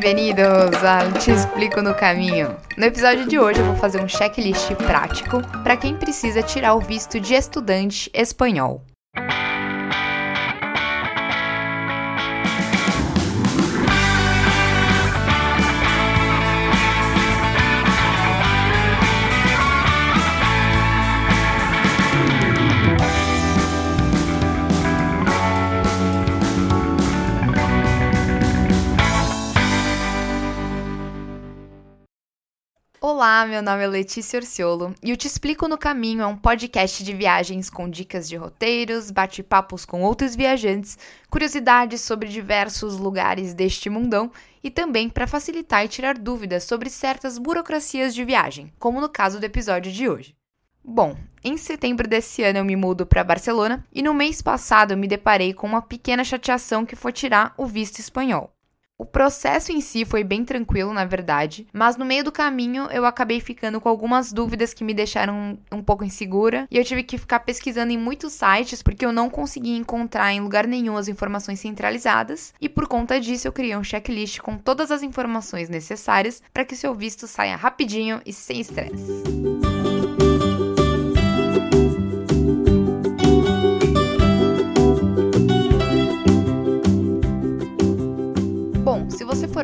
Bem-vindos ao Te Explico no Caminho. No episódio de hoje eu vou fazer um checklist prático para quem precisa tirar o visto de estudante espanhol. Olá, meu nome é Letícia Orciolo e o Te Explico no Caminho é um podcast de viagens com dicas de roteiros, bate-papos com outros viajantes, curiosidades sobre diversos lugares deste mundão e também para facilitar e tirar dúvidas sobre certas burocracias de viagem, como no caso do episódio de hoje. Bom, em setembro desse ano eu me mudo para Barcelona e no mês passado eu me deparei com uma pequena chateação que foi tirar o visto espanhol. O processo em si foi bem tranquilo, na verdade, mas no meio do caminho eu acabei ficando com algumas dúvidas que me deixaram um pouco insegura e eu tive que ficar pesquisando em muitos sites porque eu não conseguia encontrar em lugar nenhum as informações centralizadas e por conta disso eu criei um checklist com todas as informações necessárias para que seu visto saia rapidinho e sem estresse.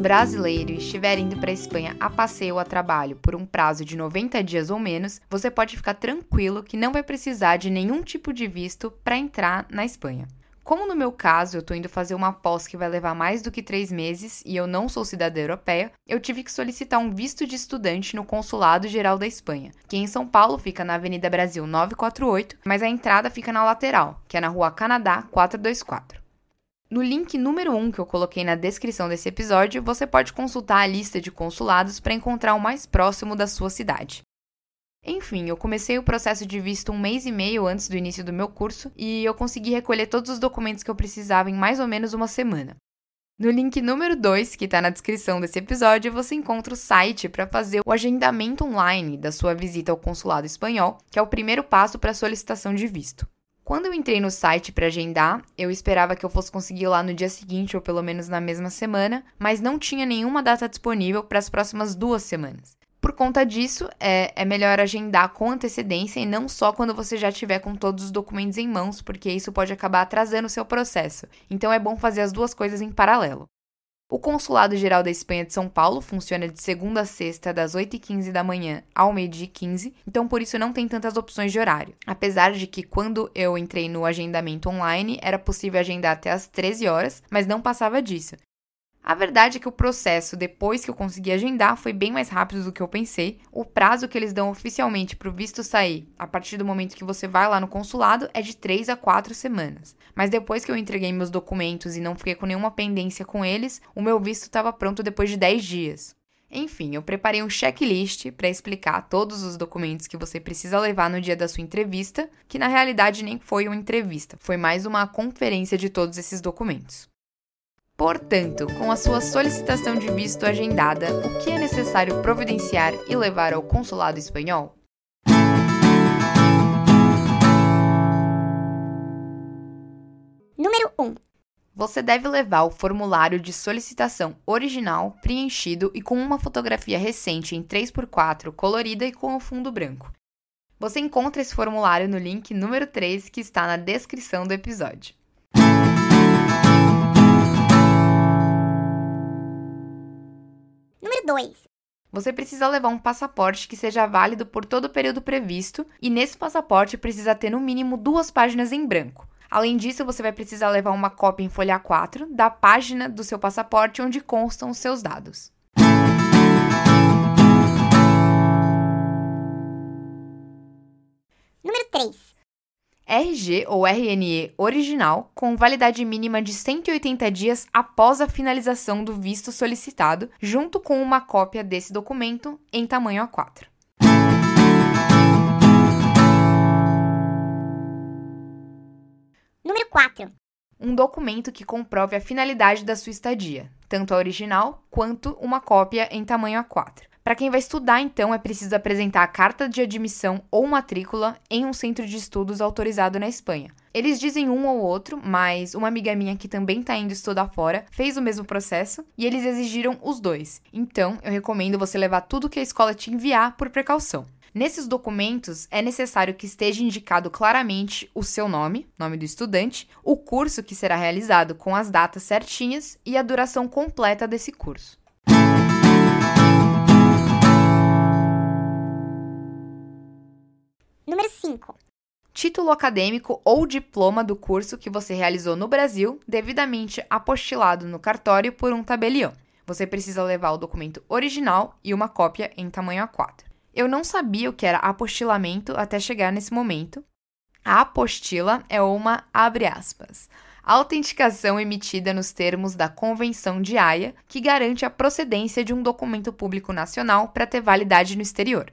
Brasileiro e estiver indo para a Espanha a passeio ou a trabalho por um prazo de 90 dias ou menos, você pode ficar tranquilo que não vai precisar de nenhum tipo de visto para entrar na Espanha. Como no meu caso, eu estou indo fazer uma pós que vai levar mais do que três meses e eu não sou cidadã europeia, eu tive que solicitar um visto de estudante no Consulado Geral da Espanha, que em São Paulo fica na Avenida Brasil 948, mas a entrada fica na lateral, que é na Rua Canadá 424. No link número 1 que eu coloquei na descrição desse episódio, você pode consultar a lista de consulados para encontrar o mais próximo da sua cidade. Enfim, eu comecei o processo de visto um mês e meio antes do início do meu curso e eu consegui recolher todos os documentos que eu precisava em mais ou menos uma semana. No link número 2, que está na descrição desse episódio, você encontra o site para fazer o agendamento online da sua visita ao consulado espanhol, que é o primeiro passo para a solicitação de visto. Quando eu entrei no site para agendar, eu esperava que eu fosse conseguir lá no dia seguinte ou pelo menos na mesma semana, mas não tinha nenhuma data disponível para as próximas duas semanas. Por conta disso, é, é melhor agendar com antecedência e não só quando você já tiver com todos os documentos em mãos, porque isso pode acabar atrasando o seu processo. Então é bom fazer as duas coisas em paralelo. O Consulado Geral da Espanha de São Paulo funciona de segunda a sexta, das 8h15 da manhã ao meio-dia 15, então por isso não tem tantas opções de horário. Apesar de que quando eu entrei no agendamento online, era possível agendar até as 13 horas, mas não passava disso. A verdade é que o processo, depois que eu consegui agendar, foi bem mais rápido do que eu pensei. O prazo que eles dão oficialmente para o visto sair, a partir do momento que você vai lá no consulado, é de 3 a 4 semanas. Mas depois que eu entreguei meus documentos e não fiquei com nenhuma pendência com eles, o meu visto estava pronto depois de 10 dias. Enfim, eu preparei um checklist para explicar todos os documentos que você precisa levar no dia da sua entrevista, que na realidade nem foi uma entrevista, foi mais uma conferência de todos esses documentos. Portanto, com a sua solicitação de visto agendada, o que é necessário providenciar e levar ao consulado espanhol? Número 1. Você deve levar o formulário de solicitação original, preenchido e com uma fotografia recente em 3x4, colorida e com o fundo branco. Você encontra esse formulário no link número 3 que está na descrição do episódio. 2. Você precisa levar um passaporte que seja válido por todo o período previsto, e nesse passaporte precisa ter no mínimo duas páginas em branco. Além disso, você vai precisar levar uma cópia em folha 4 da página do seu passaporte onde constam os seus dados. RG ou RNE original, com validade mínima de 180 dias após a finalização do visto solicitado, junto com uma cópia desse documento em tamanho A4. Número 4. Um documento que comprove a finalidade da sua estadia, tanto a original quanto uma cópia em tamanho A4. Para quem vai estudar, então, é preciso apresentar a carta de admissão ou matrícula em um centro de estudos autorizado na Espanha. Eles dizem um ou outro, mas uma amiga minha que também tá indo estudar fora fez o mesmo processo e eles exigiram os dois. Então, eu recomendo você levar tudo que a escola te enviar por precaução. Nesses documentos, é necessário que esteja indicado claramente o seu nome, nome do estudante, o curso que será realizado com as datas certinhas e a duração completa desse curso. 5. Título acadêmico ou diploma do curso que você realizou no Brasil, devidamente apostilado no cartório por um tabelião. Você precisa levar o documento original e uma cópia em tamanho A4. Eu não sabia o que era apostilamento até chegar nesse momento. A apostila é uma, abre aspas, autenticação emitida nos termos da Convenção de Haia, que garante a procedência de um documento público nacional para ter validade no exterior.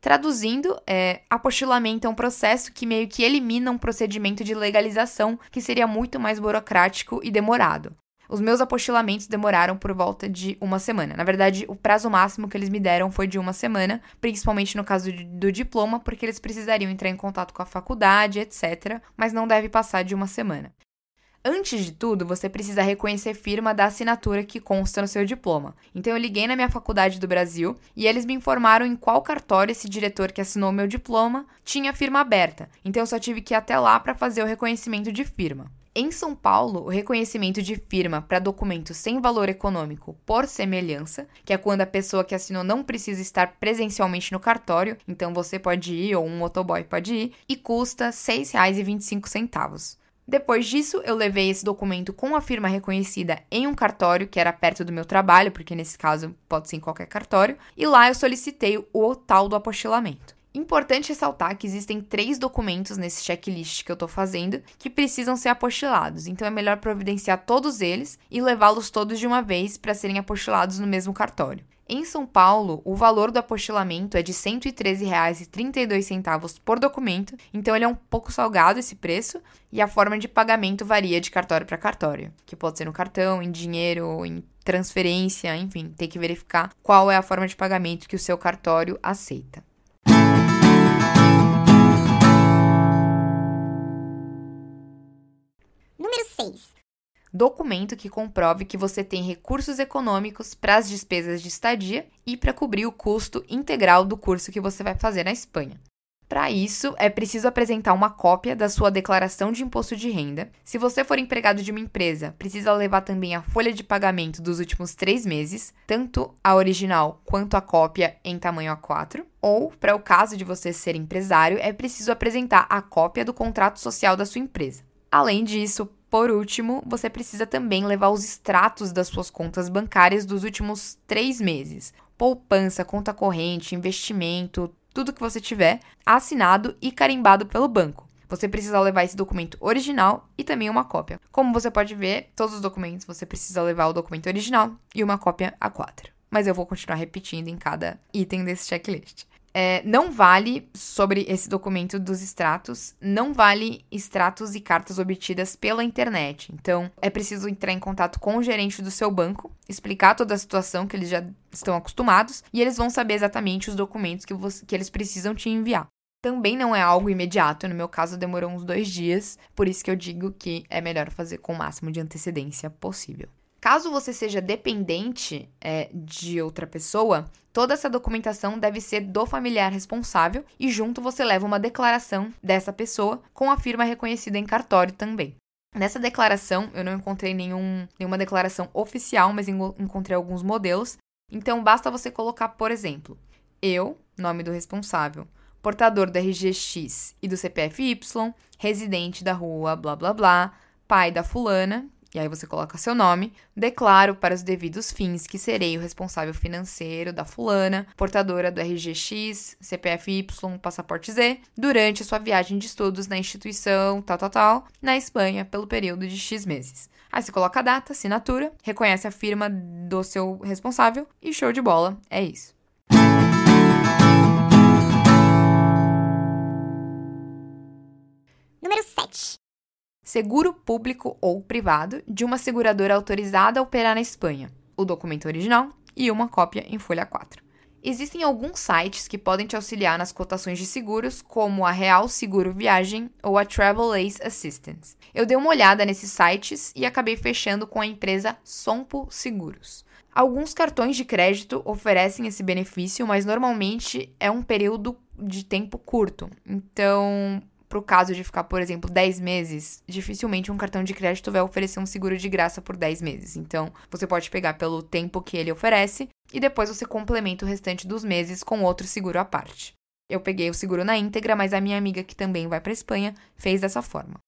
Traduzindo, é, apostilamento é um processo que meio que elimina um procedimento de legalização que seria muito mais burocrático e demorado. Os meus apostilamentos demoraram por volta de uma semana. Na verdade, o prazo máximo que eles me deram foi de uma semana, principalmente no caso do diploma, porque eles precisariam entrar em contato com a faculdade, etc. Mas não deve passar de uma semana. Antes de tudo, você precisa reconhecer firma da assinatura que consta no seu diploma. Então eu liguei na minha faculdade do Brasil e eles me informaram em qual cartório esse diretor que assinou meu diploma tinha firma aberta. Então eu só tive que ir até lá para fazer o reconhecimento de firma. Em São Paulo, o reconhecimento de firma para documentos sem valor econômico por semelhança, que é quando a pessoa que assinou não precisa estar presencialmente no cartório, então você pode ir ou um motoboy pode ir, e custa R$ 6,25. Depois disso, eu levei esse documento com a firma reconhecida em um cartório que era perto do meu trabalho, porque nesse caso pode ser em qualquer cartório, e lá eu solicitei o tal do apostilamento. Importante ressaltar que existem três documentos nesse checklist que eu estou fazendo que precisam ser apostilados, então é melhor providenciar todos eles e levá-los todos de uma vez para serem apostilados no mesmo cartório. Em São Paulo, o valor do apostilamento é de R$ 113,32 por documento, então ele é um pouco salgado esse preço, e a forma de pagamento varia de cartório para cartório, que pode ser no cartão, em dinheiro, em transferência, enfim, tem que verificar qual é a forma de pagamento que o seu cartório aceita. Documento que comprove que você tem recursos econômicos para as despesas de estadia e para cobrir o custo integral do curso que você vai fazer na Espanha. Para isso, é preciso apresentar uma cópia da sua declaração de imposto de renda. Se você for empregado de uma empresa, precisa levar também a folha de pagamento dos últimos três meses, tanto a original quanto a cópia em tamanho A4. Ou, para o caso de você ser empresário, é preciso apresentar a cópia do contrato social da sua empresa. Além disso, por último, você precisa também levar os extratos das suas contas bancárias dos últimos três meses. Poupança, conta corrente, investimento, tudo que você tiver, assinado e carimbado pelo banco. Você precisa levar esse documento original e também uma cópia. Como você pode ver, todos os documentos você precisa levar o documento original e uma cópia A4. Mas eu vou continuar repetindo em cada item desse checklist. É, não vale sobre esse documento dos extratos, não vale extratos e cartas obtidas pela internet. Então, é preciso entrar em contato com o gerente do seu banco, explicar toda a situação que eles já estão acostumados e eles vão saber exatamente os documentos que, você, que eles precisam te enviar. Também não é algo imediato, no meu caso demorou uns dois dias, por isso que eu digo que é melhor fazer com o máximo de antecedência possível. Caso você seja dependente é, de outra pessoa, toda essa documentação deve ser do familiar responsável e junto você leva uma declaração dessa pessoa com a firma reconhecida em cartório também. Nessa declaração, eu não encontrei nenhum, nenhuma declaração oficial, mas encontrei alguns modelos. Então, basta você colocar, por exemplo, eu, nome do responsável, portador do RGX e do CPFY, residente da rua, blá blá blá, pai da fulana, e aí você coloca seu nome, declaro para os devidos fins que serei o responsável financeiro da fulana, portadora do RGX, CPFY, passaporte Z, durante a sua viagem de estudos na instituição tal, tal, tal, na Espanha, pelo período de X meses. Aí você coloca a data, assinatura, reconhece a firma do seu responsável e show de bola, é isso. Número 7 seguro público ou privado de uma seguradora autorizada a operar na Espanha, o documento original e uma cópia em folha 4. Existem alguns sites que podem te auxiliar nas cotações de seguros, como a Real Seguro Viagem ou a Travel Ace Assistance. Eu dei uma olhada nesses sites e acabei fechando com a empresa Sompo Seguros. Alguns cartões de crédito oferecem esse benefício, mas normalmente é um período de tempo curto. Então, para o caso de ficar, por exemplo, 10 meses, dificilmente um cartão de crédito vai oferecer um seguro de graça por 10 meses. Então, você pode pegar pelo tempo que ele oferece e depois você complementa o restante dos meses com outro seguro à parte. Eu peguei o seguro na íntegra, mas a minha amiga que também vai para Espanha fez dessa forma.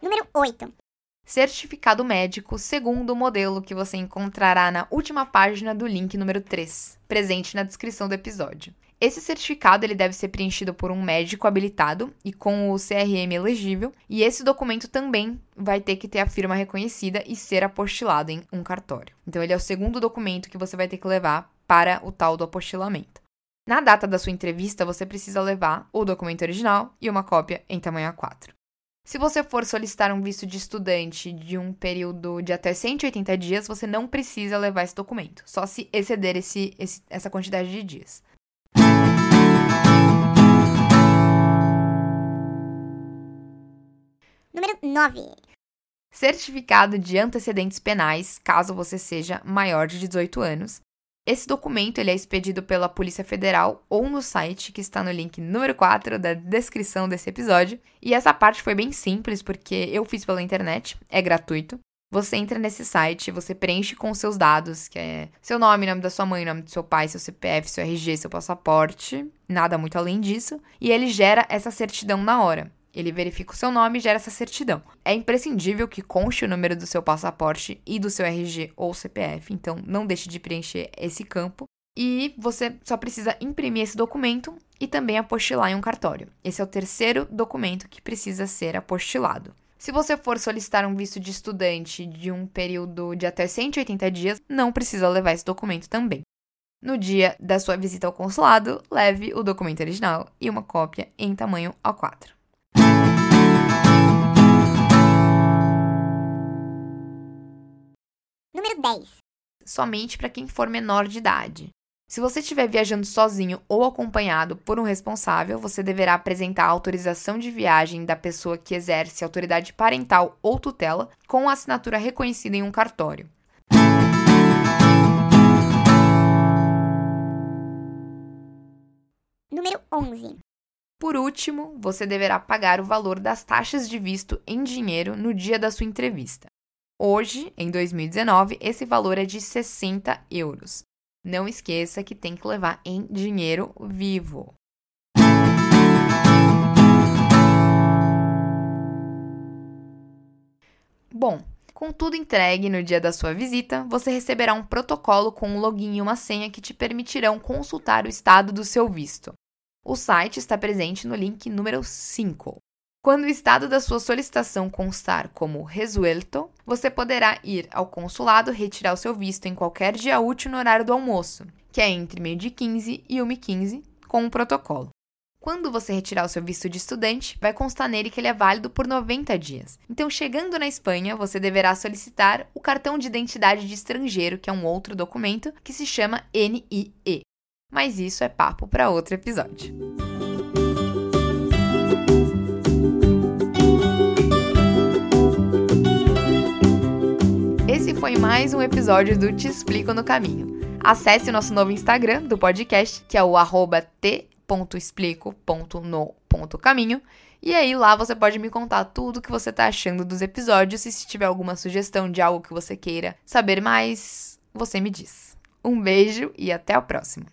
Número 8. Certificado médico segundo o modelo que você encontrará na última página do link número 3, presente na descrição do episódio. Esse certificado ele deve ser preenchido por um médico habilitado e com o CRM elegível, e esse documento também vai ter que ter a firma reconhecida e ser apostilado em um cartório. Então ele é o segundo documento que você vai ter que levar para o tal do apostilamento. Na data da sua entrevista, você precisa levar o documento original e uma cópia em tamanho A4. Se você for solicitar um visto de estudante de um período de até 180 dias, você não precisa levar esse documento, só se exceder esse, esse, essa quantidade de dias. Número 9. Certificado de antecedentes penais, caso você seja maior de 18 anos, esse documento ele é expedido pela Polícia Federal ou no site que está no link número 4 da descrição desse episódio. E essa parte foi bem simples porque eu fiz pela internet, é gratuito. Você entra nesse site, você preenche com seus dados, que é seu nome, nome da sua mãe, nome do seu pai, seu CPF, seu RG, seu passaporte, nada muito além disso, e ele gera essa certidão na hora. Ele verifica o seu nome e gera essa certidão. É imprescindível que conste o número do seu passaporte e do seu RG ou CPF, então não deixe de preencher esse campo. E você só precisa imprimir esse documento e também apostilar em um cartório. Esse é o terceiro documento que precisa ser apostilado. Se você for solicitar um visto de estudante de um período de até 180 dias, não precisa levar esse documento também. No dia da sua visita ao consulado, leve o documento original e uma cópia em tamanho A4. 10. Somente para quem for menor de idade. Se você estiver viajando sozinho ou acompanhado por um responsável, você deverá apresentar a autorização de viagem da pessoa que exerce autoridade parental ou tutela com a assinatura reconhecida em um cartório. Número 11. Por último, você deverá pagar o valor das taxas de visto em dinheiro no dia da sua entrevista. Hoje, em 2019, esse valor é de 60 euros. Não esqueça que tem que levar em dinheiro vivo. Bom, com tudo entregue no dia da sua visita, você receberá um protocolo com um login e uma senha que te permitirão consultar o estado do seu visto. O site está presente no link número 5. Quando o estado da sua solicitação constar como resuelto, você poderá ir ao consulado retirar o seu visto em qualquer dia útil no horário do almoço, que é entre meio de 15 e 1h15, com o um protocolo. Quando você retirar o seu visto de estudante, vai constar nele que ele é válido por 90 dias. Então, chegando na Espanha, você deverá solicitar o cartão de identidade de estrangeiro, que é um outro documento que se chama NIE. Mas isso é papo para outro episódio. Foi mais um episódio do Te Explico no Caminho. Acesse o nosso novo Instagram do podcast, que é o t.explico.no.caminho. E aí lá você pode me contar tudo o que você está achando dos episódios e se tiver alguma sugestão de algo que você queira saber mais, você me diz. Um beijo e até a próxima!